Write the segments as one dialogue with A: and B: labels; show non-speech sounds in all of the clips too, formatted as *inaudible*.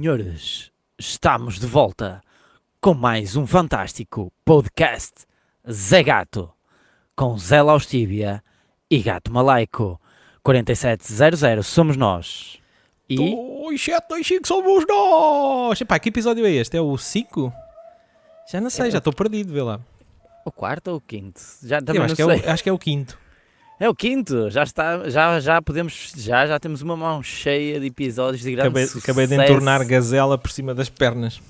A: Senhores, estamos de volta com mais um fantástico podcast Zé Gato, com Zé Laustíbia e Gato Malaico. 4700 somos nós. E
B: 2725 somos nós! Epá, que episódio é este? É o 5? Já não sei,
A: É.
B: já estou perdido, vê lá.
A: o quarto ou o quinto? Já
B: Eu
A: também
B: acho,
A: não
B: que é
A: sei.
B: o, acho que é o quinto.
A: É o quinto, já está, já, já podemos, já, já temos uma mão cheia de episódios de grande
B: Acabei,
A: sucesso.
B: acabei de entornar gazela por cima das pernas.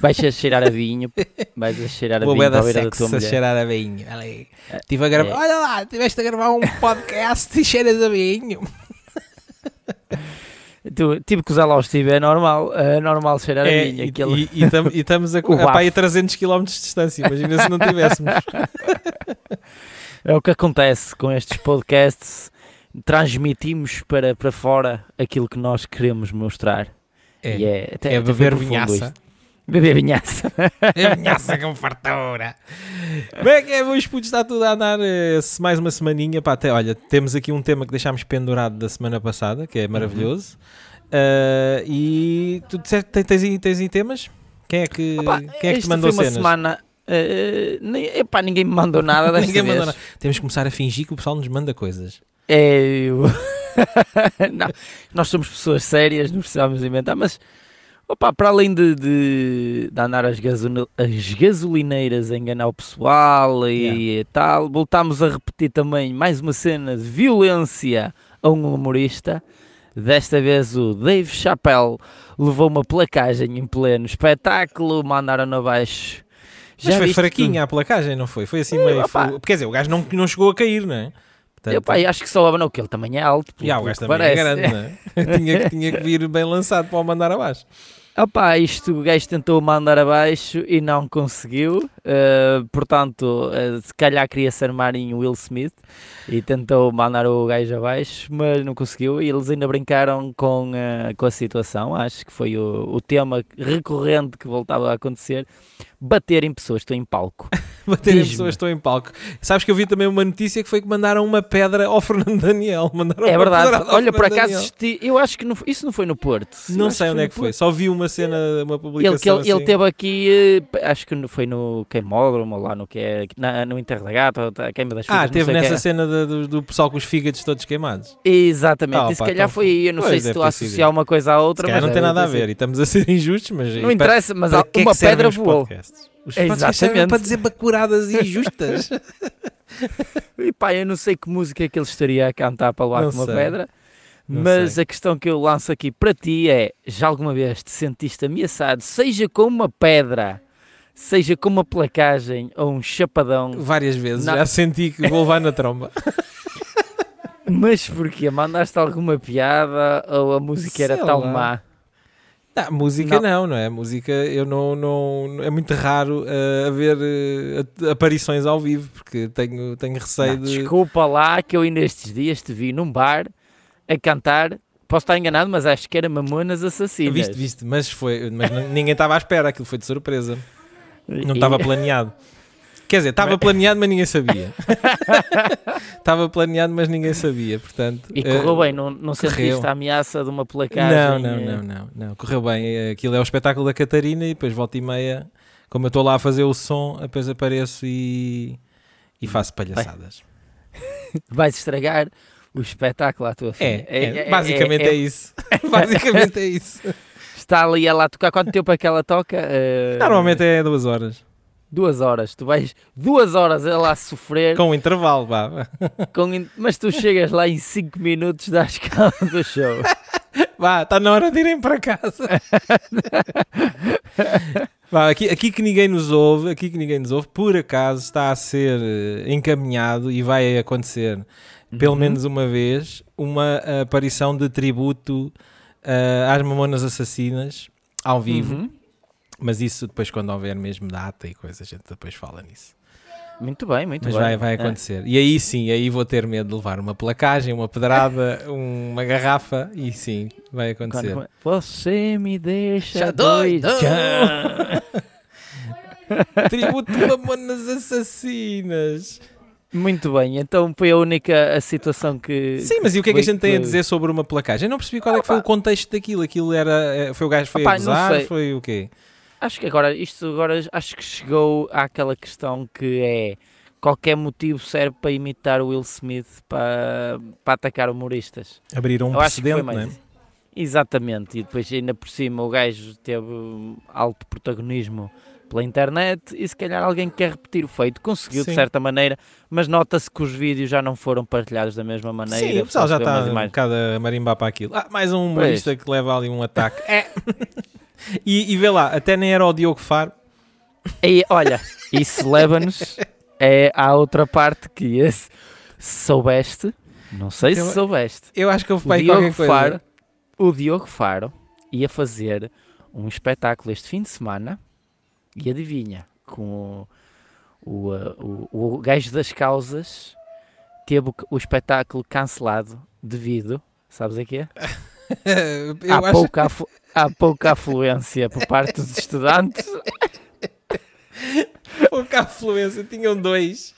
A: Vais a cheirar a vinho, vais a cheirar a
B: Vou
A: vinho para
B: da
A: a beira da tua
B: sexo a
A: mulher.
B: cheirar a vinho. Olha aí. Tive a gravar.
A: é.
B: Olha lá, tiveste a gravar um podcast e cheiras a vinho.
A: Tu, tipo que usar lá o Steve é normal, é normal cheirar a
B: É,
A: vinho.
B: e,
A: aquele...
B: e- e tam- e estamos a, *laughs*
A: O
B: a, a
A: bafo.
B: 300 km de distância. Imagina se não tivéssemos. *laughs*
A: É o que acontece com estes podcasts. Transmitimos para, para fora aquilo que nós queremos mostrar.
B: É,
A: E é, até,
B: é beber vinhaça.
A: Beber *laughs* vinhaça.
B: É vinhaça com fartura. Como é que é, meus putos? Está tudo a andar se mais uma semaninha. Pá, até, olha, temos aqui um tema que deixámos pendurado da semana passada, que é maravilhoso. Ah, e tu disseste, tens, tens, tens aí temas? Quem é que,
A: Opa,
B: quem é que te mandou
A: foi uma
B: cenas?
A: semana. Eh, nem, epá, ninguém me mandou nada *laughs* desta
B: Ninguém
A: vez.
B: mandou nada. Temos que começar a fingir que o pessoal nos manda coisas.
A: É, eu... *laughs* Não, nós somos pessoas sérias, não precisamos inventar, mas opa, para além de, de, de andar as, gasol- as gasolineiras a enganar o pessoal e tal, voltámos a repetir também mais uma cena de violência a um humorista. Desta vez o Dave Chappelle levou uma placagem em pleno espetáculo, mandaram-no abaixo.
B: Mas foi fraquinha a placagem, não foi? Foi assim
A: É,
B: meio. fu- Quer dizer, o gajo não, não chegou a cair, não é?
A: Eu, pá, eu acho que só não, que ele também é alto. pelo-
B: o gajo também é
A: parece.
B: grande, não é? *laughs* tinha, que- tinha que vir bem lançado para o mandar abaixo.
A: Opá, isto o gajo tentou mandar abaixo e não conseguiu. Uh, portanto, uh, se calhar queria ser Marinho Will Smith e tentou mandar o gajo abaixo, mas não conseguiu. E eles ainda brincaram com, uh, com a situação. Acho que foi o, o tema recorrente que voltava a acontecer: bater em pessoas. Estou em palco. *laughs* *laughs*
B: Bater em
A: Diz-me.
B: pessoas que estão em palco. Sabes que eu vi também uma notícia que foi que mandaram uma pedra ao Fernando Daniel. *laughs* Mandaram
A: É verdade. Olha, por acaso, eu acho que não isso não foi no Porto.
B: Não sei onde é que foi.
A: Porto.
B: Só vi uma cena, uma publicação
A: Ele, ele, ele
B: assim.
A: teve aqui, eh, acho que foi no Queimódromo, ou lá no, que é, na, no ou a Queima das
B: Ah,
A: Fitas, não
B: teve nessa
A: é.
B: cena da- do, do pessoal com os fígados todos queimados.
A: Exatamente,
B: Ah,
A: e se calhar
B: então
A: foi aí, eu não sei se estou a associar uma coisa à
B: Se
A: outra,
B: calhar
A: mas
B: não tem
A: deve
B: nada a ver e estamos a ser injustos, mas.
A: Não interessa, mas
B: é
A: uma pedra voou.
B: podcasts? Os podcasts servem para dizer bacuradas injustas. *laughs*
A: E pá, eu não sei que música é que ele estaria a cantar para levar
B: Não
A: com uma
B: sei.
A: pedra,
B: Não
A: mas
B: sei.
A: a questão que eu lanço aqui para ti é: já alguma vez te sentiste ameaçado, seja com uma pedra, seja com uma placagem ou um chapadão,
B: Várias vezes.
A: Não.
B: Já senti que vou levar na tromba. *laughs*
A: mas porquê? Mandaste alguma piada ou a música era
B: Sei
A: tão
B: lá.
A: má?
B: Não, música não. não, é? Música eu não, não é muito raro eh, haver at- aparições ao vivo porque tenho, tenho receio
A: Não,
B: de.
A: Desculpa lá que eu ainda estes dias te vi num bar a cantar. Posso estar enganado, mas acho que era Mamonas Assassinas.
B: Viste, viste, mas foi, mas ninguém estava à espera, aquilo foi de surpresa. Não estava planeado. Quer dizer, estava planeado, mas ninguém sabia. *laughs* Estava planeado, mas ninguém sabia, portanto.
A: E correu
B: eh,
A: bem, não, não sentiste a ameaça de uma placagem?
B: Não, não,
A: eh,
B: não, não. Correu bem. Eh, Aquilo é o espetáculo da Catarina e depois volta e meia, como eu estou lá a fazer o som, depois apareço e, e faço palhaçadas. *laughs*
A: Vais estragar o espetáculo à tua filha.
B: É, é, basicamente é, isso. *laughs* basicamente é isso.
A: Está ali ela a tocar. Quanto tempo é que ela toca? Eh,
B: Normalmente é duas horas.
A: Duas horas. Tu vais duas horas a sofrer,
B: Com um intervalo, vá.
A: in- mas tu chegas lá em cinco minutos da escala do show. *laughs*
B: Vá, está na hora de irem para casa. Vá, aqui, aqui que ninguém nos ouve, aqui que ninguém nos ouve, por acaso está a ser eh, encaminhado e vai acontecer pelo
A: Uhum.
B: menos uma vez uma aparição de tributo eh, às Mamonas Assassinas ao vivo.
A: Uhum.
B: Mas isso depois, quando houver mesmo data e coisa, a gente depois fala nisso.
A: Muito bem, muito
B: Mas
A: bem.
B: vai, vai
A: É.
B: acontecer. E aí sim, aí vou ter medo de levar uma placagem, uma pedrada, *laughs* uma garrafa e sim, vai acontecer.
A: Quando- Você me deixa
B: Já
A: doido. *laughs*
B: Tributo de Mamonas Assassinas.
A: Muito bem, então foi a única a situação que.
B: Sim, mas e o que é que a gente tem a
A: que-
B: dizer sobre uma placagem? Eu não percebi qual é que foi o contexto daquilo. Aquilo era. eh, Foi o gajo que foi
A: Opá,
B: a
A: não
B: gozar?
A: sei.
B: Foi o quê?
A: Acho que agora, isto agora, acho que chegou àquela questão que é qualquer motivo serve para imitar o Will Smith para, para atacar humoristas.
B: Abriram um
A: Eu
B: precedente, não
A: mais
B: é?
A: Exatamente, e depois ainda por cima o gajo teve alto protagonismo pela internet e se calhar alguém quer repetir o feito, conseguiu
B: Sim.
A: de certa maneira, mas nota-se que os vídeos já não foram partilhados da mesma maneira.
B: Sim, o pessoal já está um bocado a marimbar para aquilo. Ah, mais um humorista que leva ali um ataque. É. *laughs* e, e vê lá, até nem era o Diogo Faro.
A: E olha, isso leva-nos é, à outra parte que esse se soubeste, não sei se
B: Eu-
A: soubeste,
B: Eu acho que aí
A: Diogo,
B: qualquer coisa.
A: Faro, o Diogo Faro ia fazer um espetáculo este fim de semana e adivinha, com o, o, uh, o, o gajo das causas teve o, espetáculo cancelado devido, sabes a quê? *laughs*
B: Eu
A: há,
B: acho
A: há pouca afluência por parte dos estudantes
B: pouca afluência. Tinham dois.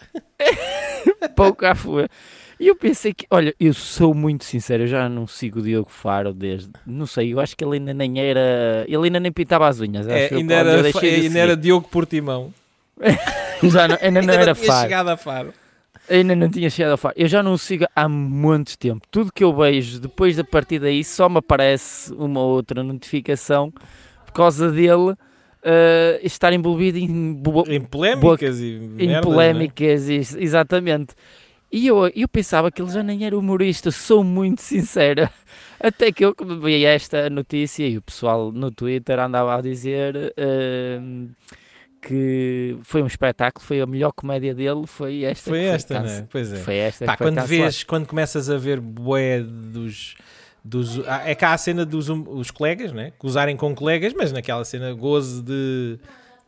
A: à flor. E eu pensei que, olha, eu sou muito sincero, eu já não sigo o Diogo Faro desde, não sei, eu acho que ele ainda nem era, ele ainda nem pintava as unhas.
B: É,
A: acho eu,
B: ainda,
A: eu
B: era,
A: de
B: ainda era. Diogo Portimão. *laughs*
A: Já não- ainda não
B: Ainda
A: era Faro,
B: chegado a Faro.
A: Ainda não tinha chegado a Faro. Eu já não o sigo há muito tempo. Tudo que eu vejo depois da partida aí só me aparece uma ou outra notificação por causa dele eh, estar envolvido em
B: Em polémicas e
A: em
B: merdas, não é?
A: polémicas, exatamente. E eu, eu pensava que ele já nem era humorista, sou muito sincera. *laughs* Até que eu vi esta notícia e o pessoal no Twitter andava a dizer ehm, que foi um espetáculo, foi a melhor comédia dele, foi esta.
B: Foi esta, né? Pois é.
A: Foi esta
B: Pá,
A: foi
B: quando
A: cancelada.
B: vês, quando começas a ver bué dos, dos ah, é cá a cena dos os colegas, né? Que usarem com colegas, mas naquela cena gozo de,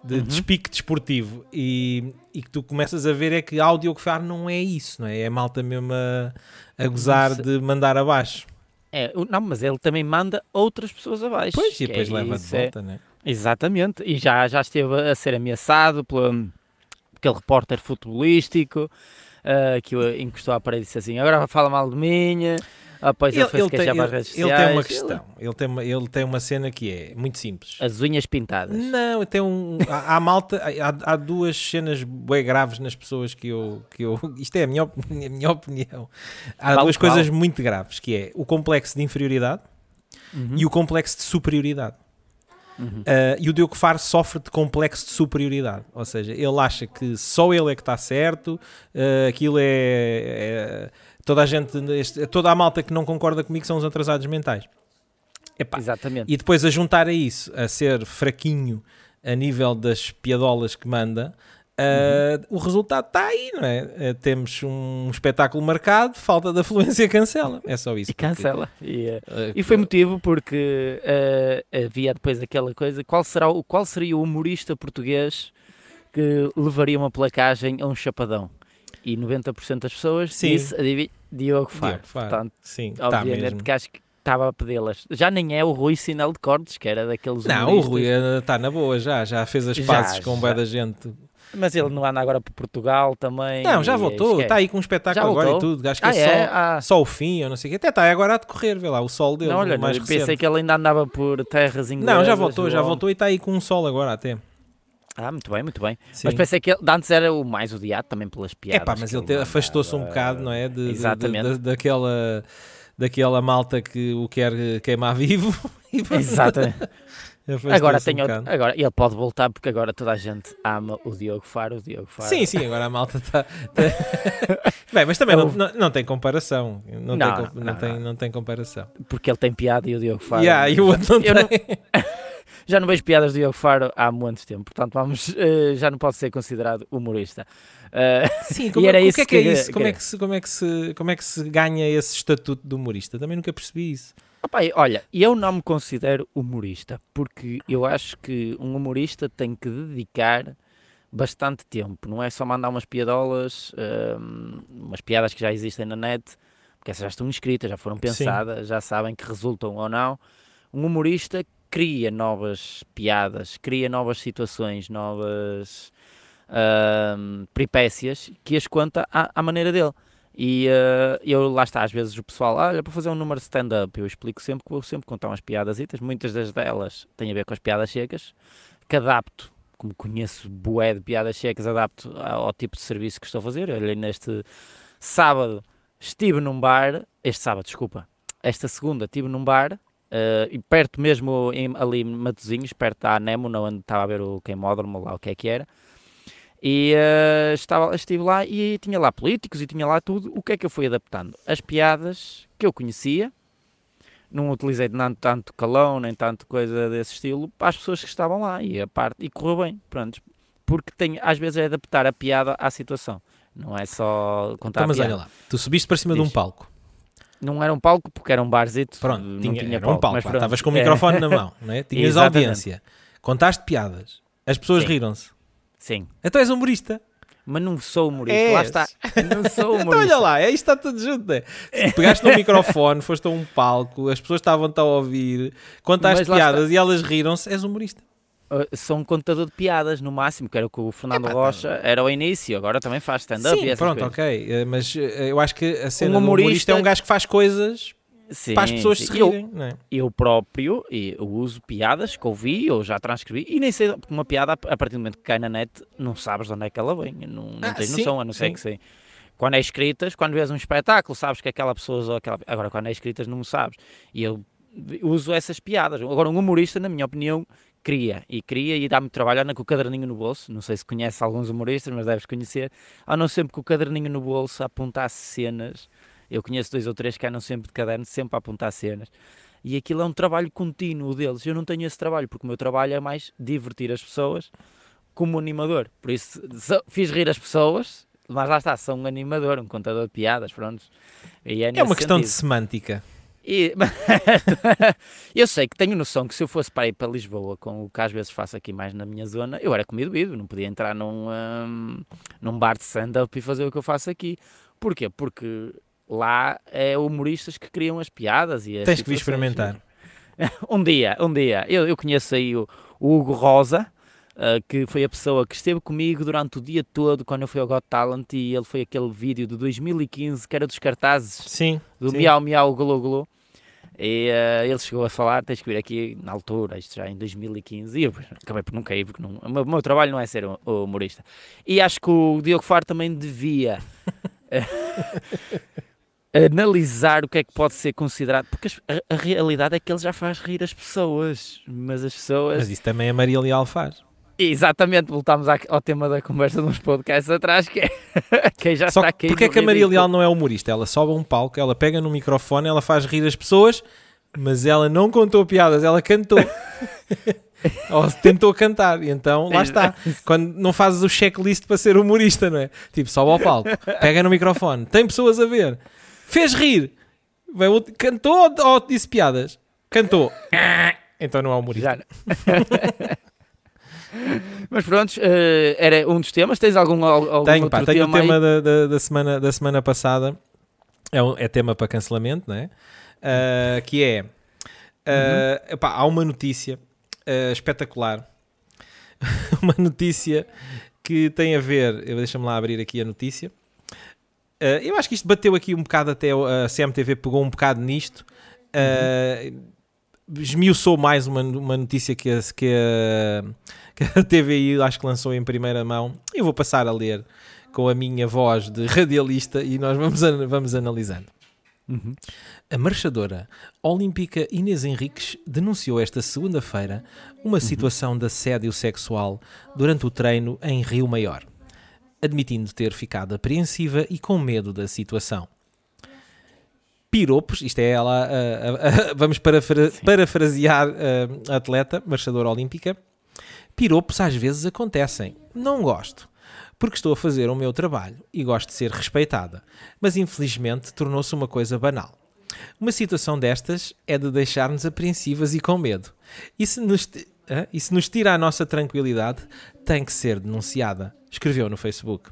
B: de
A: Uhum.
B: despique desportivo e, e que tu começas a ver é que áudio que far não é isso, não é? É malta mesmo a, a gozar
A: sei.
B: de mandar abaixo.
A: É, não, mas ele também manda outras pessoas abaixo.
B: Pois, e depois
A: é
B: leva de
A: é-
B: volta, né?
A: Exatamente, e já, já esteve a ser ameaçado pelo aquele repórter futebolístico ah, que o encostou à parede e disse assim: agora fala mal de mim. Ah, pois ele, foi se
B: tem,
A: para as
B: ele-
A: redes
B: ele
A: sociais.
B: tem uma questão, ele tem uma, ele tem uma cena que é muito simples.
A: As unhas pintadas.
B: Não, tem um. Há, há malta, há, há duas cenas bem graves nas pessoas que eu. Que eu *laughs* isto é a minha, opini- *laughs* a minha opinião. Há
A: Vale
B: duas
A: qual?
B: coisas muito graves, que é o complexo de inferioridade
A: Uhum,
B: e o complexo de superioridade.
A: Uhum.
B: Uh, e o Diogo Faro sofre de complexo de superioridade. Ou seja, ele acha que só ele é que está certo, uh, aquilo é, é- Toda a gente, este- toda a malta que não concorda comigo são os atrasados mentais. Epá,
A: Exatamente.
B: e depois a juntar a isso, a ser fraquinho a nível das piadolas que manda, uh, o resultado está aí, não é? Uh, temos um espetáculo marcado, falta de afluência, *laughs* cancela. É só isso.
A: E cancela. E, eh,
B: Uh,
A: e foi motivo porque eh, havia depois aquela coisa: qual, será, o- qual seria o humorista português que levaria uma placagem a um chapadão? E 90% das pessoas
B: Sim.
A: disse, adivinha, Diogo Faro.
B: Diogo Faro.
A: Portanto,
B: Sim, está
A: obviamente que acho que estava a pedi-las. Já nem é o Rui Sinal de Cortes, que era daqueles
B: Não, o
A: humoristas.
B: Rui está na boa já, já fez as
A: Já,
B: pazes com bué da gente.
A: Mas ele não anda agora para Portugal também.
B: Não, já voltou, está aí com um espetáculo agora e tudo. Acho que
A: Ah,
B: é,
A: é?
B: Só,
A: Ah,
B: só o fim, eu não sei o. Até está agora a decorrer, vê lá, o sol dele,
A: não, olha,
B: mais
A: pensei
B: recente.
A: que ele ainda andava por terras inglesas.
B: Não, já voltou, já
A: ou-
B: voltou e está aí com um sol agora até.
A: Ah, muito bem, muito bem.
B: Sim.
A: Mas pensei que ele, de antes era o mais odiado também pelas
B: É
A: piadas.
B: pá, mas ele
A: mandava.
B: afastou-se um bocado, não é? De, de- de-
A: Exatamente.
B: da- daquela, daquela malta que o quer queimar vivo. *laughs*
A: Exatamente. *laughs* Agora,
B: um
A: tem outro,
B: bocado.
A: agora ele pode voltar porque agora toda a gente ama o Diogo Faro. O Diogo Faro.
B: Sim, sim, agora a malta está. *laughs* Bem, mas também
A: É
B: não, não, tem comparação. Não,
A: Não,
B: tem, não,
A: não,
B: tem,
A: não.
B: tem comparação.
A: Porque ele tem piada e o Diogo Faro.
B: Yeah, e o outro não
A: Eu
B: tem. *laughs*
A: Já não vejo piadas do Diogo Faro há muito tempo. Portanto, vamos, eh, já não pode ser considerado humorista. Eh,
B: Sim, *laughs* como,
A: era
B: o
A: isso
B: que é que é
A: que-
B: isso? Como é
A: que,
B: se, como, é que se, como é que se ganha esse estatuto de humorista? Também nunca percebi isso.
A: Opa, olha, eu não me considero humorista, porque eu acho que um humorista tem que dedicar bastante tempo, não é só mandar umas piadolas, hum, umas piadas que já existem na net, porque essas já estão escritas, já foram pensadas, já sabem que resultam ou não. Um humorista cria novas piadas, cria novas situações, novas, uh, peripécias que as conta à, à maneira dele. E uh, eu, lá está, às vezes o pessoal, olha, para fazer um número stand-up, eu explico sempre que vou sempre contar umas piadas, muitas das delas têm a ver com as piadas secas, que adapto, como conheço bué de piadas secas, adapto ao, tipo de serviço que estou a fazer. Olha, neste sábado estive num bar, este sábado, desculpa, esta segunda estive num bar, uh, e perto mesmo, em, ali em Matozinhos, perto da Anémona, onde estava a ver o queimódromo, lá o que é que era, e uh, estava, estive lá e tinha lá políticos e tinha lá tudo. O que é que eu fui adaptando? As piadas que eu conhecia, não utilizei tanto, tanto calão, nem tanto coisa desse estilo, para as pessoas que estavam lá e a parte e correu bem, pronto. Porque tem, às vezes é adaptar a piada à situação, não é só contar então,
B: mas olha lá, tu subiste para cima Diz. de um palco.
A: Não era um palco porque era um barzito.
B: Pronto, não tinha, tinha palco, um palco. Estavas com o microfone é. na mão, *laughs* né? tinhas audiência, contaste piadas, as pessoas riram-se.
A: Sim.
B: Então és humorista.
A: Mas não sou humorista, és. lá está. *laughs* Não sou humorista.
B: então olha lá, é isto está tudo junto. Né? Pegaste um microfone, foste a um palco, as pessoas estavam-te a ouvir, contaste piadas e elas riram-se, és humorista.
A: Uh, sou um contador de piadas, no máximo, que era o que o Fernando Rocha era ao início, agora também faz stand-up.
B: Sim, pronto, coisas. ok. Uh, mas uh, eu acho que a cena um humorista, humorista é um gajo que faz coisas sim, para as pessoas sim. se rirem.
A: Eu, é? eu próprio eu uso piadas que ouvi ou já transcrevi e nem sei, porque uma piada, a partir do momento que cai na net, não sabes de onde é que ela vem, não, não ah, tens sim, noção, a não ser que sei. Quando é escritas, quando vês um espetáculo, sabes que aquela pessoa usou aquela. Agora, quando é escritas, não sabes. E eu uso essas piadas. Agora, um humorista, na minha opinião, cria e cria e dá-me trabalho, anda com o caderninho no bolso. Não sei se conhece alguns humoristas, mas deves conhecer. Andam sempre com o caderninho no bolso a apontar cenas eu conheço dois ou três que andam sempre de caderno, sempre a apontar cenas. E aquilo é um trabalho contínuo deles. Eu não tenho esse trabalho, porque o meu trabalho é mais divertir as pessoas como animador. Por isso, fiz rir as pessoas, mas lá está, sou um animador, um contador de piadas, pronto.
B: é, é uma questão sentido. de semântica.
A: E, *laughs* eu sei que tenho noção que se eu fosse para ir para Lisboa, com o que às vezes faço aqui mais na minha zona, eu era comido vivo, não podia entrar num, um, num bar de stand-up e fazer o que eu faço aqui. Porquê? Porque lá é humoristas que criam as piadas e as
B: Tens que vir experimentar. *laughs*
A: um dia, um dia. Eu, eu conheço aí o, o Hugo Rosa, uh, que foi a pessoa que esteve comigo durante o dia todo quando eu fui ao Got Talent e ele foi aquele vídeo de 2015 que era dos cartazes
B: sim,
A: do
B: sim.
A: Miau Miau Golo Golo. E uh, ele chegou a falar, tens que vir aqui na altura, isto já em 2015, e eu acabei por nunca ir, porque não, o, meu, o meu trabalho não é ser humorista. E acho que o Diogo Faro também devia *laughs* *laughs* analisar o que é que pode ser considerado, porque a, a, realidade é que ele já faz rir as pessoas, mas as pessoas.
B: Mas isso também a Maria Leal faz.
A: Exatamente, voltámos ao tema da conversa de uns podcasts atrás, que é *laughs* quem já
B: Só
A: está aqui.
B: Porque é que a Maria Leal não é humorista? Ela sobe a um palco, ela pega no microfone, ela faz rir as pessoas, mas ela não contou piadas, ela cantou. *laughs* Ou tentou cantar, e então lá está. Quando não fazes o checklist para ser humorista, não é? Tipo, sobe ao palco, pega no microfone, tem pessoas a ver, Fez rir. Cantou ou disse piadas? Cantou. *laughs* Então não é humorista. *laughs*
A: Mas pronto, uh, era um dos temas. Tens algum, algum
B: tenho,
A: outro
B: pá, tenho
A: tema
B: o tema da, da, da, semana, da semana passada. É, um, é tema para cancelamento, não é? Uh, que é... Uh, uhum. epá, há uma notícia espetacular. *laughs* uma notícia que tem a ver... Deixa-me lá abrir aqui a notícia. Uh, eu acho que isto bateu aqui um bocado até a CMTV pegou um bocado nisto. Uh, esmiuçou mais uma, uma notícia que a, que, a, que a TVI acho que lançou em primeira mão. Eu vou passar a ler com a minha voz de radialista e nós vamos, vamos analisando. Uhum. A marchadora olímpica Inês Henriques denunciou esta segunda-feira uma uhum. situação de assédio sexual durante o treino em Rio Maior admitindo ter ficado apreensiva e com medo da situação. Piropos, isto é ela, uh, *laughs* uh, vamos parafra parafrasear a atleta, marchadora olímpica. Piropos às vezes acontecem. Não gosto, porque estou a fazer o meu trabalho e gosto de ser respeitada, mas infelizmente tornou-se uma coisa banal. Uma situação destas é de deixar-nos apreensivas e com medo. E se, nos, e se nos tira a nossa tranquilidade, tem que ser denunciada escreveu no Facebook.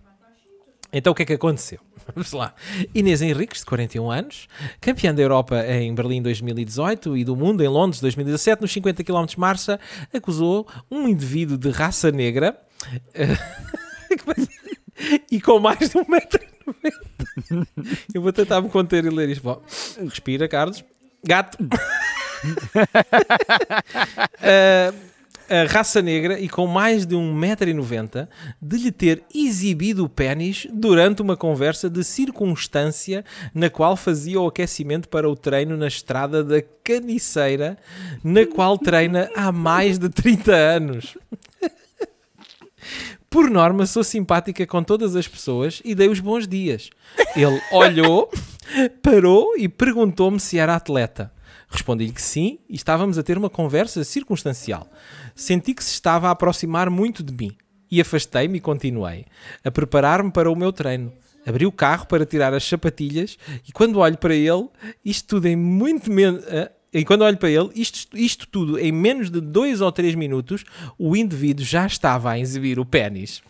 B: Então o que é que aconteceu? *laughs* Vamos lá. Inês Henriques, de 41 anos, campeã da Europa em Berlim 2018 e do mundo em Londres 2017, nos 50 km de marcha, acusou um indivíduo de raça negra. *laughs* e com mais de 1,90m. Eu vou tentar me conter e ler isto. Bom, respira, Carlos. Gato. *laughs* a raça negra e com mais de 1,90m de lhe ter exibido o pênis durante uma conversa de circunstância na qual fazia o aquecimento para o treino na estrada da Caniceira, na qual treina há mais de 30 anos. Por norma, sou simpática com todas as pessoas e dei os bons dias. Ele olhou, parou e perguntou-me se era atleta. Respondi-lhe que sim e estávamos a ter uma conversa circunstancial. Senti que se estava a aproximar muito de mim e afastei-me e continuei a preparar-me para o meu treino. Abri o carro para tirar as sapatilhas e quando olho para ele, isto tudo em muito menos. Uh, e quando olho para ele, isto, isto tudo em menos de dois ou três minutos, o indivíduo já estava a exibir o pênis.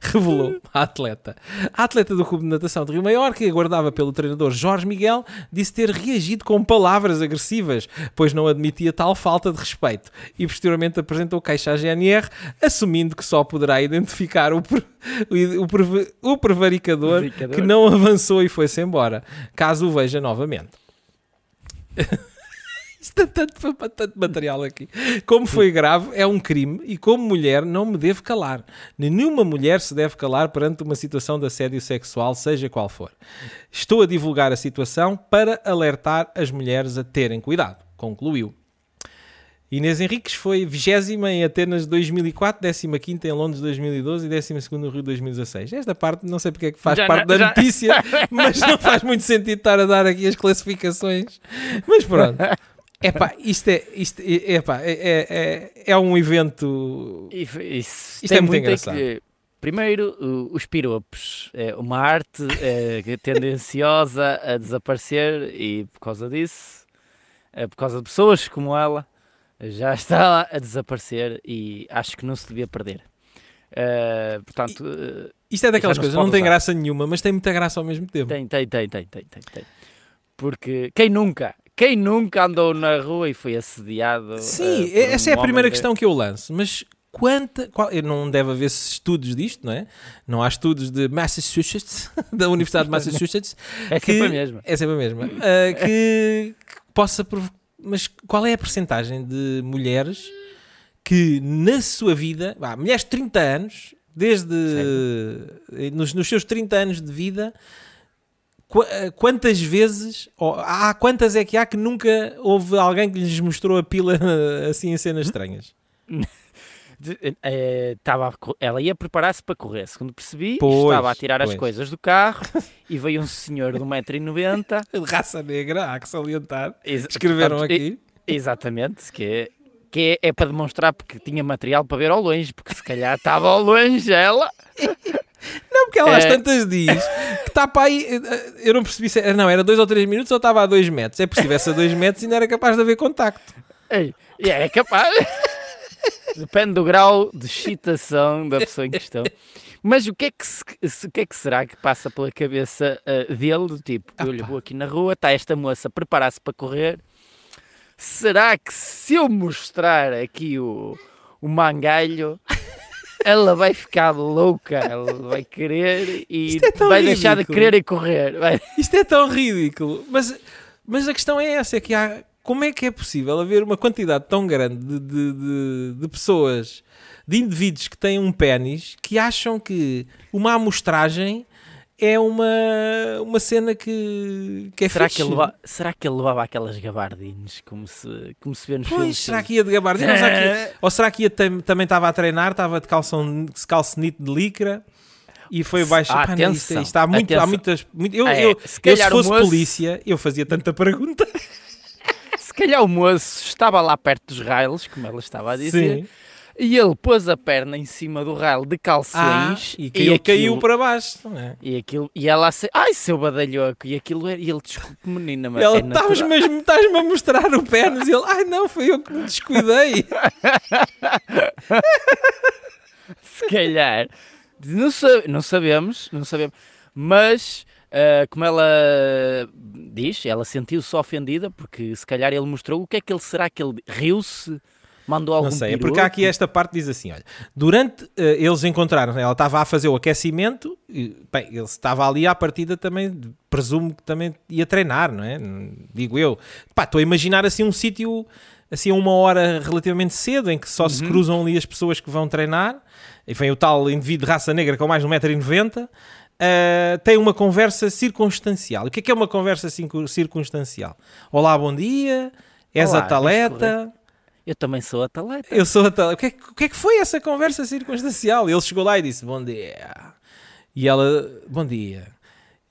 B: Revelou a atleta. A atleta do Clube de Natação de Rio Maior, que aguardava pelo treinador Jorge Miguel, disse ter reagido com palavras agressivas, pois não admitia tal falta de respeito, e posteriormente apresentou queixa à GNR, assumindo que só poderá identificar o, o, o prevaricador, que não avançou e foi-se embora, caso o veja novamente. *laughs* Isto é tanto, tanto material aqui. Como foi grave, é um crime e, como mulher, não me devo calar. Nenhuma mulher se deve calar perante uma situação de assédio sexual, seja qual for. Estou a divulgar a situação para alertar as mulheres a terem cuidado, concluiu. Inês Henriques foi 20 em Atenas 2004, 15 em Londres 2012 e 12 no Rio 2016. Esta parte não sei porque é que faz já, parte da já... notícia, mas não faz muito sentido estar a dar aqui as classificações. Mas pronto. Epá, isto é, isto, epá, é, é, é, é um evento.
A: Isso, isto é muito, muito engraçado. Que, primeiro, os piropos. É uma arte é, tendenciosa a desaparecer e por causa disso, é, por causa de pessoas como ela, já está a desaparecer e acho que não se devia perder. Uh, portanto,
B: e, isto é daquelas coisas, não, não tem graça nenhuma, mas tem muita graça ao mesmo tempo.
A: Tem, tem, tem, tem, tem, tem. tem. Porque quem nunca, quem nunca andou na rua e foi assediado?
B: Sim, uh, essa um é a primeira questão que eu lanço. Mas quanta. Qual, não deve haver estudos disto, não é? Não há estudos de Massachusetts, *laughs* da Universidade de
A: Massachusetts. *laughs* é que, sempre a mesma.
B: É sempre a mesma. Uh, que, que, possa. Mas qual é a percentagem de mulheres que na sua vida. Bah, mulheres de 30 anos, desde. Nos, nos seus 30 anos de vida quantas vezes, há quantas é que há que nunca houve alguém que lhes mostrou a pila *laughs* assim em cenas estranhas? *laughs*
A: estava ela ia preparar-se para correr, segundo percebi, pois, estava a tirar pois. as coisas do carro *laughs* e veio um senhor de 1,90m
B: de raça negra, há que salientar. Escreveram portanto, aqui.
A: Exatamente, que é, que é, é, para demonstrar porque tinha material para ver ao longe, porque se calhar estava ao longe ela.
B: Não, porque ela às é... tantas diz que está para aí. Eu não percebi se não, era 2 ou 3 minutos ou estava a 2 metros. É possível a 2 metros e ainda era capaz de haver contacto.
A: Ei, é capaz. Depende do grau de excitação da pessoa em questão. Mas o que é que, se, o que, é que será que passa pela cabeça uh, dele? Do tipo, eu lhe vou aqui na rua, está esta moça a preparar-se para correr. Será que se eu mostrar aqui o, o mangalho, ela vai ficar louca, ela vai querer e é vai ridículo. deixar de querer e correr. Vai.
B: Isto é tão ridículo. Mas, mas a questão é essa: é que há, como é que é possível haver uma quantidade tão grande de, de, de, de pessoas, de indivíduos que têm um pênis, que acham que uma amostragem é uma, uma cena que, que é
A: será
B: fixe.
A: Que ele será que ele levava aquelas gabardines como se, como se vê nos
B: pois,
A: filmes?
B: será que ia de gabardines? ou, será que, ou será que ia *laughs* também estava a treinar, estava de calção, calcenito de licra e foi baixo. Ah, Pá, não, isto, é, isto há, muito, há muitas. Muito, eu, é, eu, se, eu, se fosse moço... polícia, eu fazia tanta *laughs* pergunta.
A: se calhar o moço estava lá perto dos rails, como ela estava a dizer. Sim e ele pôs a perna em cima do rail de calções
B: ah, e, e aquilo, caiu para baixo. É?
A: E, aquilo, e ela assim, ai seu badalhoco, e aquilo era, e ele, desculpe menina, mas
B: estás é mesmo, estás-me a mostrar o pênis, e ele, ai não, foi eu que me descuidei. *laughs*
A: Se calhar, não, não sabemos, não sabemos, mas... Uh, como ela diz, ela sentiu-se ofendida porque se calhar ele mostrou o que é que ele será que ele riu-se Mandou algum
B: Não sei, é
A: piropo?
B: porque há aqui esta parte diz assim: olha, durante eh, eles encontraram, ela estava a fazer o aquecimento, e, bem, ele estava ali à partida também, presumo que também ia treinar, não é? Digo eu. Pá, estou a imaginar assim um sítio, assim a uma hora relativamente cedo, em que só se
A: Uhum.
B: cruzam ali as pessoas que vão treinar, e vem o tal indivíduo de raça negra com mais de 1,90m. Uh, tem uma conversa circunstancial. O que é que é uma conversa circun- circunstancial? Olá, bom dia. És
A: Olá,
B: atleta.
A: Eu também sou atleta.
B: Eu sou atleta. O que, é, o que é que foi essa conversa circunstancial? Ele chegou lá e disse bom dia. E ela, bom dia.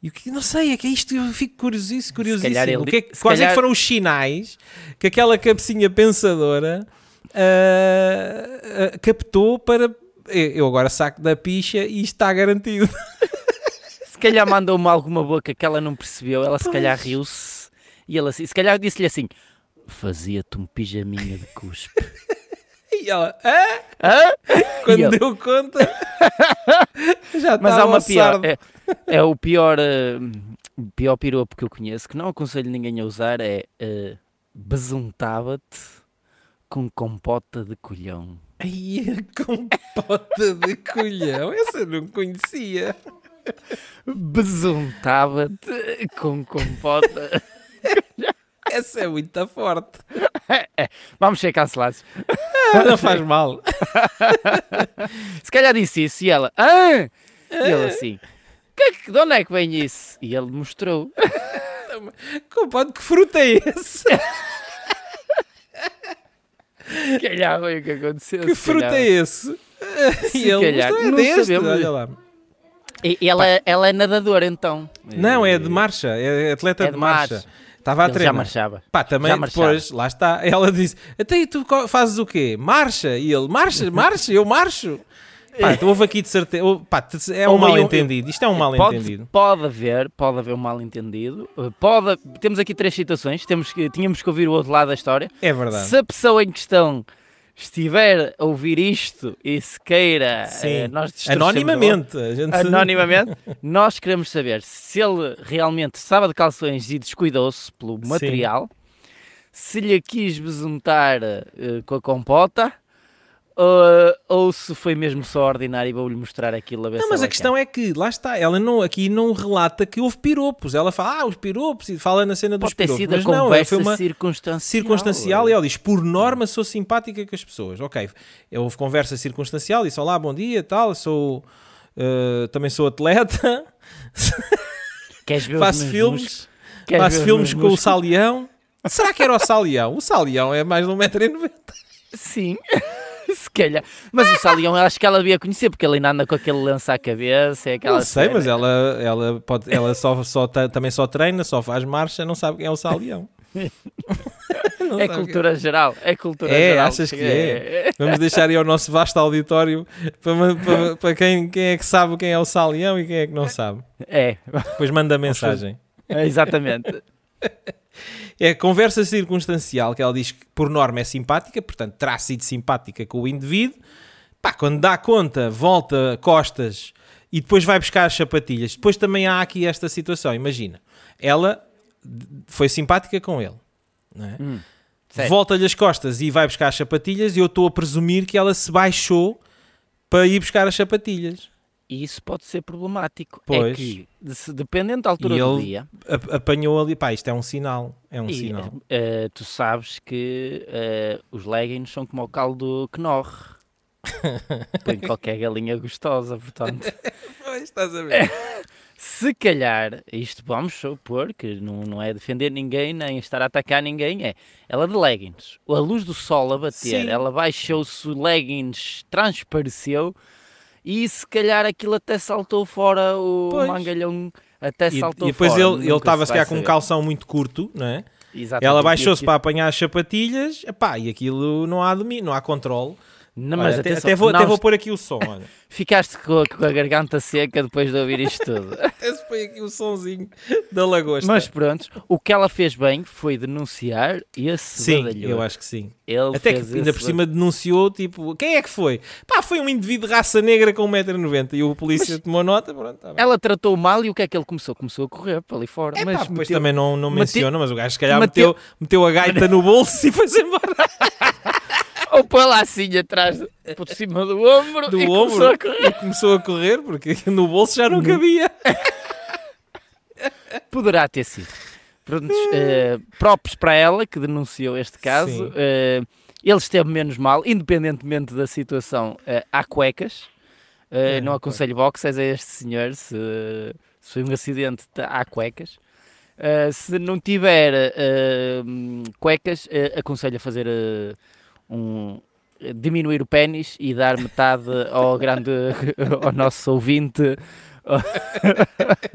B: E o que não sei, é que é isto eu fico curiosíssimo. curiosíssimo.
A: calhar ele-
B: O que é quais é que
A: calhar-
B: foram os sinais que aquela cabecinha pensadora ah, ah, captou para. Eu agora saco da picha e está garantido. *laughs*
A: Se calhar mandou-me alguma boca que ela não percebeu, ela se calhar riu-se e assim, se calhar disse-lhe assim: fazia-te um pijaminha de cuspe. *laughs*
B: E ela, ah?
A: Hã?
B: quando
A: E ele,
B: deu conta, *laughs* já
A: Mas
B: estava
A: há uma pior, é, é o pior, eh, pior piropo que eu conheço, que não aconselho ninguém a usar, é eh, besuntava-te com compota de colhão.
B: Ai, a compota de colhão. Essa eu não conhecia.
A: Besuntava-te com compota. *laughs* *laughs*
B: Essa é muito forte.
A: Vamos ser cancelados.
B: Não faz *laughs* mal.
A: Se calhar disse isso e ela, ah! E ele assim, que, que- de onde é que vem isso? E ele mostrou. *laughs*
B: Compota, que fruta é esse?
A: Se calhar foi o que aconteceu.
B: Que fruta
A: calhar.
B: é esse?
A: Se calhar.
B: "Isto é
A: Não
B: deste",
A: sabemos.
B: olha lá.
A: E e ela, ela é nadadora então.
B: Não, é de marcha, é atleta
A: É
B: de,
A: de
B: marcha.
A: marcha.
B: Estava a
A: Ele já
B: treinar.
A: marchava.
B: Pá, também
A: Já marchava.
B: depois, lá está, ela disse: Até tu fazes o quê? Marcha? E ele: Marcha, marcha, eu marcho. Pá, então houve aqui de certeza. Pá, é um
A: um-
B: mal entendido. Isto é um mal
A: Pode,
B: entendido.
A: pode haver, pode haver um mal entendido. Uh, Pode, temos aqui três situações. Temos que, tínhamos que ouvir o outro lado da história.
B: É verdade.
A: Se a pessoa em questão estiver a ouvir isto e se queira,
B: Sim.
A: eh, nós
B: Anonimamente. Gente...
A: anonimamente, *laughs* nós queremos saber se ele realmente estava de calções e descuidou-se pelo
B: Sim.
A: material, se lhe quis besuntar eh, com a compota, eh, ou se foi mesmo só ordinário e vou-lhe mostrar aquilo a ver
B: Não, mas a questão é que, lá está, ela não, aqui não relata que houve piropos. Ela fala, ah, os piropos, e fala na cena
A: quer.
B: dos
A: Pode ter
B: piropos.
A: sido a
B: Mas não, é,
A: conversa
B: foi uma
A: circunstancial.
B: circunstancial e ela diz, por norma sou simpática com as pessoas. Ok, houve conversa circunstancial, disse, olá, bom dia, tal, sou, eh, também sou atleta, *laughs*
A: Queres ver
B: faço filmes?
A: Queres
B: faço filmes com o
A: músculos?
B: Salião. Será que era o Salião? O Salião é mais de 1,90m.
A: Sim, *laughs* *laughs* se calhar. Mas o Salião eu acho que ela devia conhecer, porque ele ainda anda com aquele lenço à cabeça. É
B: Não sei, mas ela, ela, pode, ela só, só, ta- também só treina, só faz marcha, não sabe quem é o Salião. *laughs*
A: É cultura geral. É cultura
B: É,
A: geral.
B: achas que é? Vamos deixar aí ao nosso vasto auditório para, para, para quem, quem é que sabe quem é o Salião e quem é que não sabe.
A: É,
B: Depois manda mensagem.
A: é, exatamente. *laughs*
B: É a conversa circunstancial que ela diz que por norma é simpática, portanto terá sido simpática com o indivíduo. Pá, quando dá conta, volta costas e depois vai buscar as sapatilhas. Depois também há aqui esta situação, imagina. Ela foi simpática com ele. é?
A: Hum,
B: volta-lhe as costas e vai buscar as sapatilhas e eu estou a presumir que ela se baixou para ir buscar as sapatilhas.
A: E isso pode ser problemático. É
B: Pois.
A: que, se- dependendo da altura do dia,
B: Apanhou ali, pá, isto é um sinal, é um
A: e,
B: sinal.
A: eh, tu sabes que eh, os leggings são como o caldo que norre. *laughs* Põe qualquer galinha gostosa, portanto. *laughs*
B: Pois, estás a ver? *laughs*
A: Se calhar, isto vamos supor que não, não é defender ninguém nem estar a atacar ninguém, é ela de leggings, a luz do sol a bater,
B: Sim.
A: ela baixou-se, leggings transpareceu e se calhar aquilo até saltou fora o
B: Pois.
A: mangalhão, até
B: E,
A: saltou
B: e depois
A: fora.
B: ele estava
A: se
B: calhar com um calção muito curto, não é?
A: Exatamente.
B: Ela baixou-se para apanhar as sapatilhas, epá, e aquilo não há domínio, não há controle.
A: Não,
B: Olha,
A: mas
B: até,
A: atenção,
B: até vou, até
A: não,
B: vou pôr aqui o som, olha. *laughs*
A: ficaste com a, com a garganta seca depois de ouvir isto tudo.
B: Até se põe aqui o sonzinho da lagosta.
A: Mas pronto, o que ela fez bem foi denunciar esse
B: sim, eu acho que sim.
A: Ele
B: Até que ainda por cima denunciou, tipo, quem é que foi? Pá, foi um indivíduo de raça negra com 1,90m e o polícia tomou nota, pronto, tá.
A: Ela tratou mal e o que é que ele começou? Começou a correr para ali fora.
B: É
A: mas
B: pá, depois
A: meteu-
B: também não, não menciona, mas o gajo se calhar
A: meteu-
B: meteu, meteu a gaita no bolso e foi-se embora. *laughs*
A: Ou põe lá assim atrás, por cima do ombro
B: Do
A: e
B: ombro
A: começou a correr.
B: e começou a correr porque no bolso já não cabia.
A: Poderá ter sido. Pronto, eh, próprios para ela que denunciou este caso. Eh, ele esteve menos mal, independentemente da situação. eh, há cuecas. Eh,
B: É,
A: não aconselho boxers a este senhor. Se, se foi um acidente, há cuecas. Eh, se não tiver hum, cuecas, eh, aconselho a fazer um. diminuir o pênis e dar metade *laughs* ao grande ao nosso ouvinte *laughs*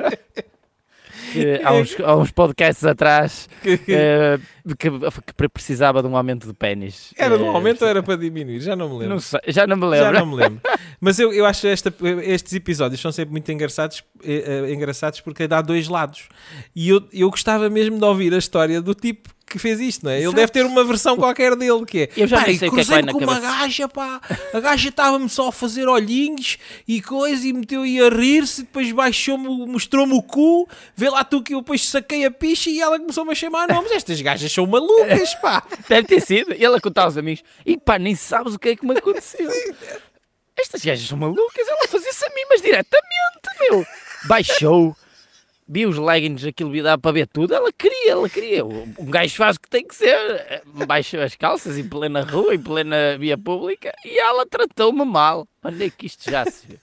A: que há uns, há uns podcasts atrás eh, que, que precisava de um aumento de pênis.
B: Era de um
A: Eh,
B: aumento ou era *laughs* para diminuir? Já não me lembro.
A: Não sei, já não me
B: Já
A: lembro.
B: não me lembro. Mas eu, eu acho esta, estes episódios são sempre muito engraçados, eh, eh, engraçados porque dá dois lados. E eu, eu gostava mesmo de ouvir a história do tipo que fez isto, não é? Ele
A: Exato.
B: deve ter uma versão qualquer dele que é.
A: Eu já
B: pá,
A: sei o que é que vai na
B: com uma
A: cabeça.
B: gaja, pá. A gaja estava-me só a fazer olhinhos e coisa e meteu e a rir-se, depois baixou-me, mostrou-me o cu, vê lá tu que eu depois saquei a picha e ela começou-me a chamar nomes. Estas gajas são malucas, pá. *laughs*
A: Deve ter sido. Ele a contar aos amigos. E pá, nem sabes o que é que me aconteceu. Estas gajas são malucas. Ela fazia-se a mim, mas diretamente, meu. Baixou. Vi os leggings, aquilo dava para ver tudo. Ela queria, ela queria. Um gajo faz o que tem que ser. Baixou as calças em plena rua, em plena via pública. E ela tratou-me mal. Onde é que isto já se viu?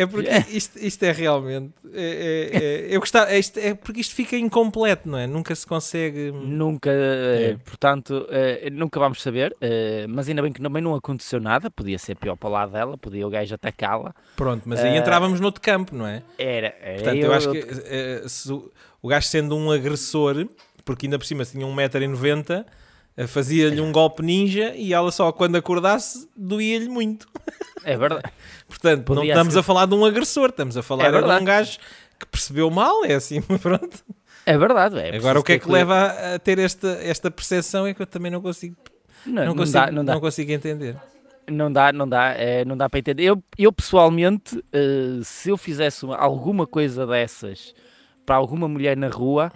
B: É porque isto, isto é realmente. é- é- é- eu gostava, é, isto- é porque isto fica incompleto, não é? Nunca se consegue.
A: Nunca, eh, portanto, eh, nunca vamos saber, eh, mas ainda bem que também não aconteceu nada, podia ser pior para o lado dela, podia o gajo atacá-la,
B: Pronto, mas aí entrávamos noutro campo, não é?
A: era, era
B: Portanto, eu, acho que se o, o gajo sendo um agressor, porque ainda por cima tinha 1,90m, eh, fazia-lhe um golpe ninja e ela só quando acordasse doía-lhe muito.
A: é verdade,
B: Portanto, não
A: Podia
B: estamos
A: ser.
B: a falar de um agressor, estamos a falar
A: É
B: de um gajo que percebeu mal, é assim, *laughs* pronto.
A: é verdade. é
B: Agora, o que é que
A: cuidado.
B: leva a, a ter esta, esta percepção é que eu também não consigo,
A: Não,
B: não
A: não
B: consigo,
A: dá, não dá,
B: não consigo entender.
A: não dá, não dá, eh, não dá para entender. Eu, eu pessoalmente, eh, se eu fizesse uma- alguma coisa dessas para alguma mulher na rua,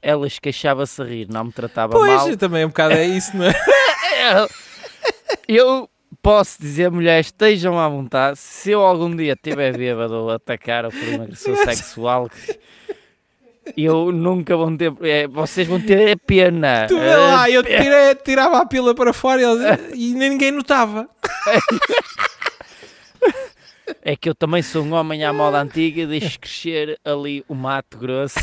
A: ela esqueixava-se a rir, não me tratava
B: Pois,
A: mal.
B: também um bocado é isso, não é?
A: É, *laughs* Eu posso dizer, mulheres, estejam à vontade. Se eu algum dia tiver bêbado ou atacar ou for um agressor *laughs* sexual, eu nunca vou ter. é, vocês vão ter pena.
B: Tu vê
A: É,
B: lá, eu
A: pena.
B: tirei- tirava a pila para fora e, eles- e ninguém notava. *laughs*
A: É que eu também sou um homem à moda antiga e deixo crescer ali o mato grosso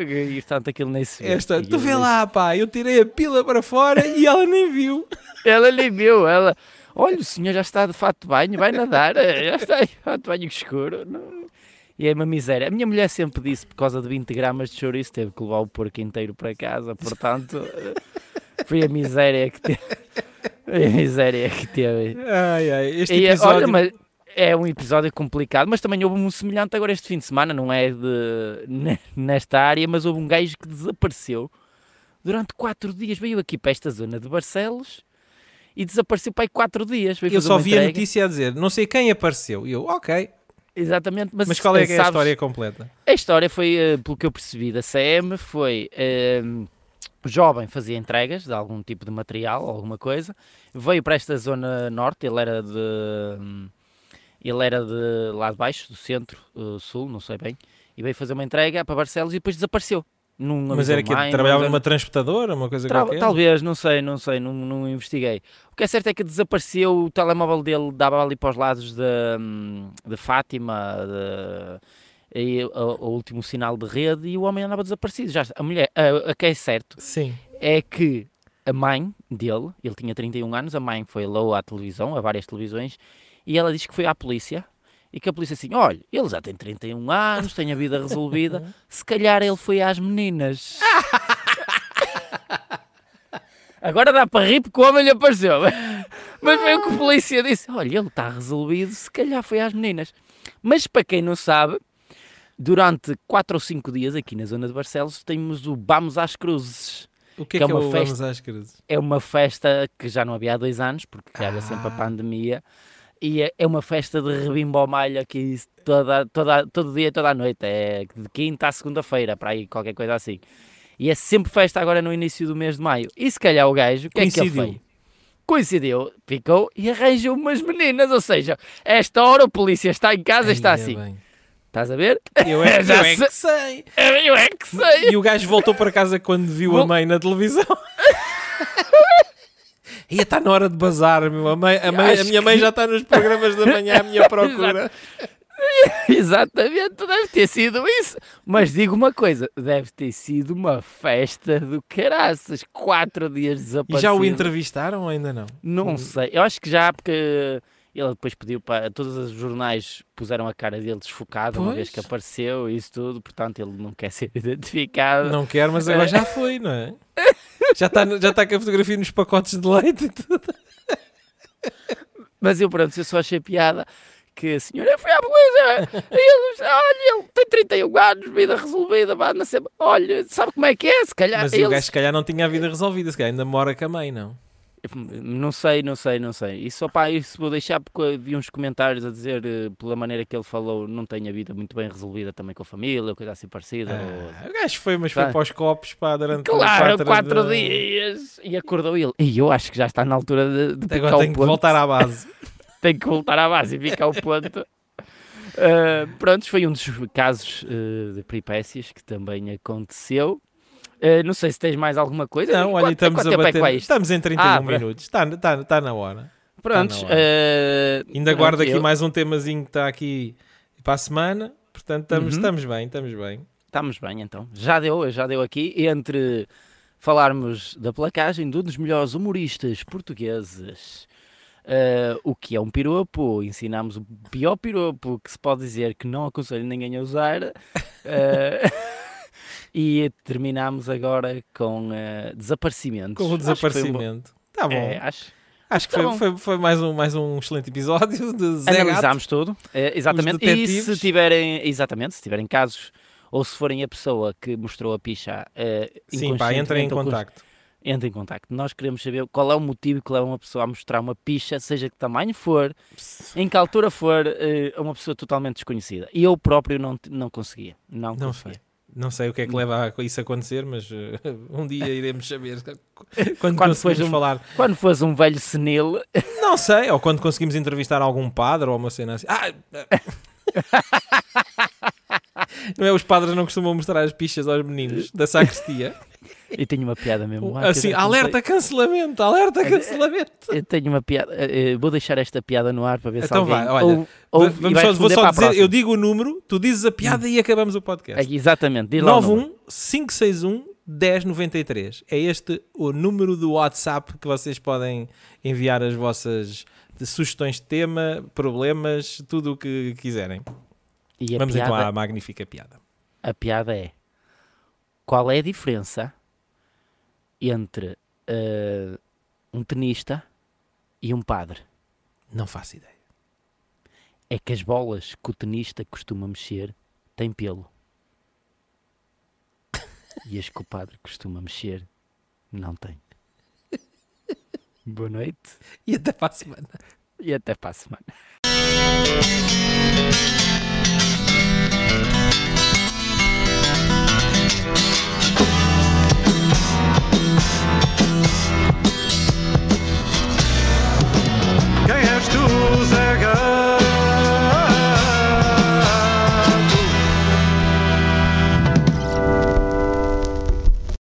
A: e portanto aquilo nem se vê.
B: Esta,
A: E
B: tu vê lá, pá, eu tirei a pila para fora e ela nem viu.
A: Ela nem viu, ela. Olha, o senhor já está de fato de banho, vai nadar, eh, já está de fato de banho escuro. Não. E é uma miséria. A minha mulher sempre disse, por causa de 20 gramas de chouriço, teve que levar o porco inteiro para casa, portanto, eh, foi a miséria que teve. *laughs* Foi a miséria que teve.
B: Ai, ai, este
A: E, eh,
B: episódio...
A: olha, mas é um episódio complicado, mas também houve um semelhante agora este fim de semana, não é de, ne- nesta área, mas houve um gajo que desapareceu durante quatro dias. Veio aqui para esta zona de Barcelos e desapareceu para aí quatro dias.
B: Eu só vi a
A: entrega.
B: notícia a dizer, não sei quem apareceu. E eu, ok,
A: Exatamente, mas,
B: mas, qual é, é a história completa?
A: A história foi, eh, pelo que eu percebi da CM, foi eh, o jovem fazia entregas de algum tipo de material, alguma coisa, veio para esta zona norte, ele era de ele era de lá de baixo, do centro, eh, sul, não sei bem, e veio fazer uma entrega para Barcelos e depois desapareceu.
B: Mas era que trabalhava numa transportadora, uma coisa
A: Tra-
B: qualquer?
A: Talvez, não sei, não sei, não, não investiguei. O que é certo é que desapareceu, o telemóvel dele dava ali para os lados de, hum, de Fátima, de, e, o, o último sinal de rede, e o homem andava desaparecido. Já, a mulher, a, a que é certo
B: Sim.
A: é que a mãe dele, ele tinha 31 anos, a mãe foi lá à televisão, a várias televisões, e ela disse que foi à polícia. E que a polícia assim, olha, ele já tem 31 anos, tem a vida resolvida, *laughs* se calhar ele foi às meninas. *laughs* Agora dá para rir porque o homem lhe apareceu. *laughs* Mas foi o que a polícia disse. Olha, ele está resolvido, se calhar foi às meninas. Mas para quem não sabe, durante 4 ou 5 dias aqui na zona de Barcelos temos o Vamos às Cruzes.
B: O que é
A: Que é
B: que, é o
A: festa-
B: Vamos às Cruzes?
A: É uma festa que já não havia há dois anos, porque era sempre a
B: Ah.
A: pandemia. E é, é uma festa de rebimbomalho aqui toda, toda, todo dia, toda a noite. É de quinta à segunda-feira, para aí, qualquer coisa assim. E é sempre festa agora no início do mês de maio. E se calhar o gajo, o que é que ele foi? coincidiu, ficou e arranjou umas meninas. Ou seja, esta hora o polícia está em casa e está assim.
B: bem.
A: Estás a ver?
B: Eu é, *laughs*
A: Já
B: eu é que sei.
A: Eu é que sei.
B: E o gajo voltou para casa quando viu a
A: Vol-
B: mãe na televisão. *laughs* Ia estar na hora de bazar, meu. A, mãe- a mãe- a minha mãe já está nos programas da manhã à minha *laughs* procura.
A: Exatamente, deve ter sido isso. Mas digo uma coisa: deve ter sido uma festa do caraças. Quatro dias
B: E
A: desaparecido.
B: já o entrevistaram ou ainda não?
A: Não sei, eu acho que já, porque ele depois pediu para. Todos os jornais puseram a cara dele desfocada uma
B: Pois.
A: vez que apareceu e isso tudo, portanto ele não quer ser *laughs* identificado.
B: Não quero, mas agora já foi, não é? *laughs* Já está já está com a fotografia nos pacotes de leite e tudo.
A: Mas eu, pronto, eu só achei piada que a senhora foi à polícia. e ele, olha, ele tem 31 anos, vida resolvida, não sei, olha, sabe como é que é? Se calhar
B: Mas
A: ele.
B: o gajo se calhar não tinha a vida resolvida, se calhar ainda mora com a mãe, não?
A: Não sei, não sei, não sei. Isso, opá, isso vou deixar porque vi uns comentários a dizer, eh, pela maneira que ele falou, não tem a vida muito bem resolvida também com a família, ou coisa assim parecida. ou-
B: Ah, o gajo foi, mas foi
A: Vai.
B: para os copos para durante
A: Claro, quatro,
B: de-
A: dias. E acordou ele. E eu acho que já está na altura de, de
B: Agora tenho que voltar à base. *laughs* *laughs*
A: Tem que voltar à base e picar o ponto. Uh, pronto, foi um dos casos uh, de peripécias que também aconteceu. Uh, não sei se tens mais alguma coisa.
B: Não, olha,
A: Quanto-
B: estamos
A: quanto
B: a
A: é
B: bater.
A: isto?
B: estamos em 31
A: Ah,
B: minutos. Está, está, está na hora.
A: Prontos.
B: Tá na hora.
A: uh,
B: Ainda guardo aqui
A: eu-
B: mais um temazinho que está aqui para a semana. Portanto, estamos,
A: Uhum.
B: estamos bem, estamos bem.
A: Estamos bem então. Já deu, já deu aqui. Entre falarmos da placagem de um dos melhores humoristas portugueses, eh, o que é um piropo, ensinámos o pior piropo que se pode dizer que não aconselho ninguém a usar. *laughs* e terminamos agora com eh, desaparecimentos.
B: Com o
A: que foi um bom-
B: desaparecimento.
A: É, acho.
B: Acho que
A: tá
B: foi, foi, foi mais, um, mais um excelente episódio de Zé Gato.
A: Analisámos tudo, eh, exatamente. E se tiverem, exatamente, se tiverem casos ou se forem a pessoa que mostrou a picha eh,
B: Sim, pá, entrem em contacto.
A: entre em contacto. Nós queremos saber qual é o motivo que leva uma pessoa a mostrar uma picha, seja que tamanho for, em que altura for, a uma pessoa totalmente desconhecida. E eu próprio não, não conseguia. Não,
B: Não
A: conseguia.
B: sei. Não sei o que é que leva a isso a acontecer, mas eh, *laughs* um dia iremos saber *laughs* quando,
A: Quando
B: conseguimos
A: fores um-
B: falar.
A: Quando fosse um velho senil,
B: Não sei, ou quando conseguimos entrevistar algum padre ou uma cena assim. Ah, *laughs* não é? Os padres não costumam mostrar as pichas aos meninos da sacristia.
A: Eu tenho uma piada mesmo. Ah,
B: Assim, alerta cancelamento, alerta cancelamento.
A: Eu tenho uma piada. eh, vou deixar esta piada no ar para ver se
B: Então
A: alguém
B: vai, olha, Vamos só, vou só dizer, eu digo o número, tu dizes a piada e acabamos o podcast.
A: Aqui, exatamente, diz lá o número.
B: 91 561 1093. É este o número do WhatsApp que vocês podem enviar as vossas sugestões de tema, problemas, tudo o que quiserem.
A: E
B: Vamos então
A: piada,
B: à magnífica piada.
A: a piada é: qual é a diferença entre uh, um tenista e um padre?
B: Não faço ideia.
A: É que as bolas que o tenista costuma mexer têm pelo. e as que o padre costuma mexer não têm. Boa noite.
B: E até para a semana.
A: E até para a semana. K have tools.